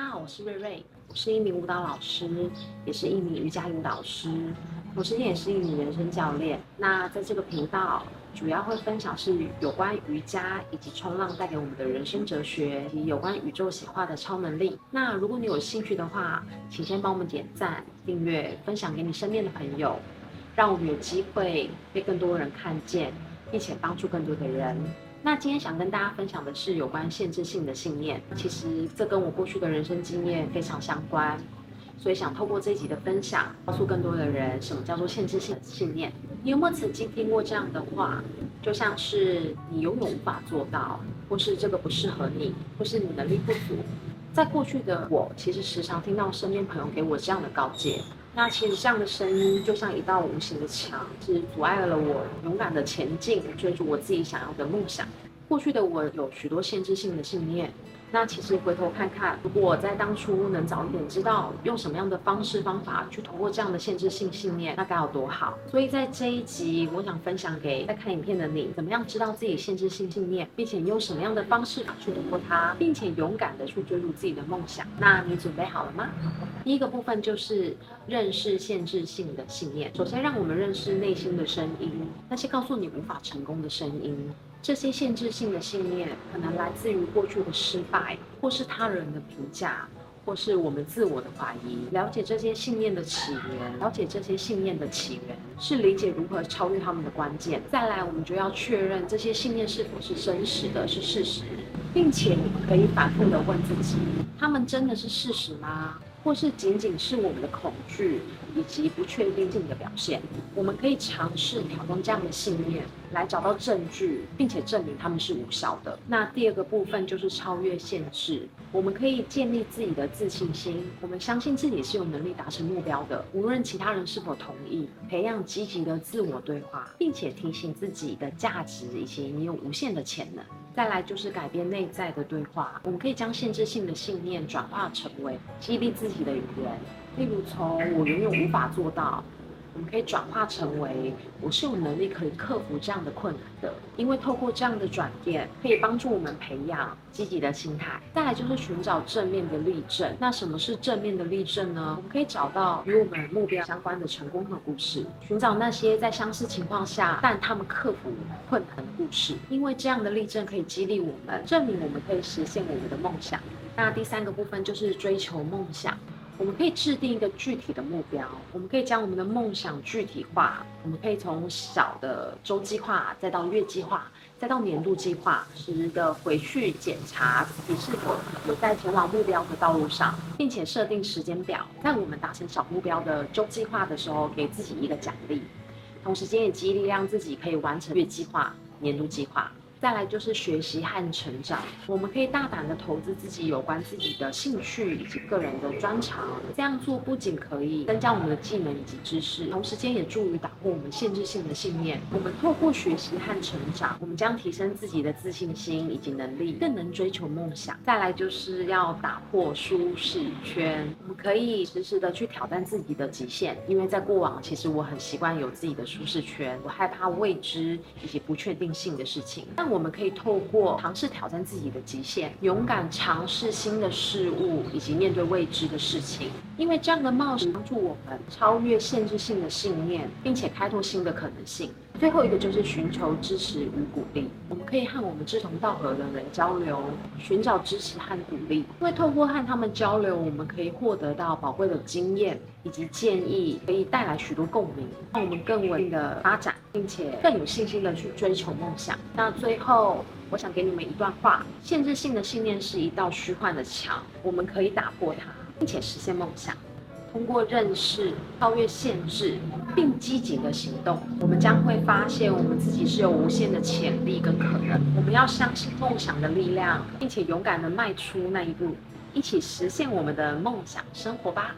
大家好，我是瑞瑞，我是一名舞蹈老师，也是一名瑜伽引导师，同时也是一名人生教练。那在这个频道，主要会分享是有关瑜伽以及冲浪带给我们的人生哲学，以及有关宇宙显化的超能力。那如果你有兴趣的话，请先帮我们点赞、订阅、分享给你身边的朋友，让我们有机会被更多人看见，并且帮助更多的人。那今天想跟大家分享的是有关限制性的信念，其实这跟我过去的人生经验非常相关，所以想透过这一集的分享，告诉更多的人什么叫做限制性的信念。你有没有曾经听过这样的话？就像是你永远无法做到，或是这个不适合你，或是你能力不足。在过去的我，其实时常听到身边朋友给我这样的告诫。那其实这样的声音就像一道无形的墙，是阻碍了我勇敢的前进，追逐我自己想要的梦想。过去的我有许多限制性的信念。那其实回头看看，如果在当初能早一点知道用什么样的方式方法去突破这样的限制性信念，那该有多好。所以在这一集，我想分享给在看影片的你，怎么样知道自己限制性信念，并且用什么样的方式去突破它，并且勇敢的去追逐自己的梦想。那你准备好了吗？第一个部分就是认识限制性的信念。首先，让我们认识内心的声音，那些告诉你无法成功的声音。这些限制性的信念可能来自于过去的失败，或是他人的评价，或是我们自我的怀疑。了解这些信念的起源，了解这些信念的起源，是理解如何超越他们的关键。再来，我们就要确认这些信念是否是真实的，是事实，并且你可以反复的问自己：他们真的是事实吗？或是仅仅是我们的恐惧以及不确定性的表现，我们可以尝试挑战这样的信念，来找到证据，并且证明他们是无效的。那第二个部分就是超越限制，我们可以建立自己的自信心，我们相信自己是有能力达成目标的，无论其他人是否同意。培养积极的自我对话，并且提醒自己的价值以及你有无限的潜能。再来就是改变内在的对话，我们可以将限制性的信念转化成为激励自己的语言，例如从“我永远无法做到”。我们可以转化成为我是有能力可以克服这样的困难的，因为透过这样的转变，可以帮助我们培养积极的心态。再来就是寻找正面的例证。那什么是正面的例证呢？我们可以找到与我们目标相关的成功的故事，寻找那些在相似情况下，但他们克服困难的故事。因为这样的例证可以激励我们，证明我们可以实现我们的梦想。那第三个部分就是追求梦想。我们可以制定一个具体的目标，我们可以将我们的梦想具体化。我们可以从小的周计划，再到月计划，再到年度计划，时的回去检查自己是否有在前往目标的道路上，并且设定时间表，在我们达成小目标的周计划的时候，给自己一个奖励，同时间也激励让自己可以完成月计划、年度计划。再来就是学习和成长，我们可以大胆的投资自己有关自己的兴趣以及个人的专长。这样做不仅可以增加我们的技能以及知识，同时间也助于打破我们限制性的信念。我们透过学习和成长，我们将提升自己的自信心以及能力，更能追求梦想。再来就是要打破舒适圈，我们可以时时的去挑战自己的极限，因为在过往其实我很习惯有自己的舒适圈，我害怕未知以及不确定性的事情。我们可以透过尝试挑战自己的极限，勇敢尝试新的事物，以及面对未知的事情。因为这样的冒险帮助我们超越限制性的信念，并且开拓新的可能性。最后一个就是寻求支持与鼓励。我们可以和我们志同道合的人交流，寻找支持和鼓励。因为透过和他们交流，我们可以获得到宝贵的经验以及建议，可以带来许多共鸣，让我们更稳定的发展，并且更有信心的去追求梦想。那最后，我想给你们一段话：限制性的信念是一道虚幻的墙，我们可以打破它，并且实现梦想。通过认识、超越限制，并积极的行动，我们将会发现我们自己是有无限的潜力跟可能。我们要相信梦想的力量，并且勇敢的迈出那一步，一起实现我们的梦想生活吧。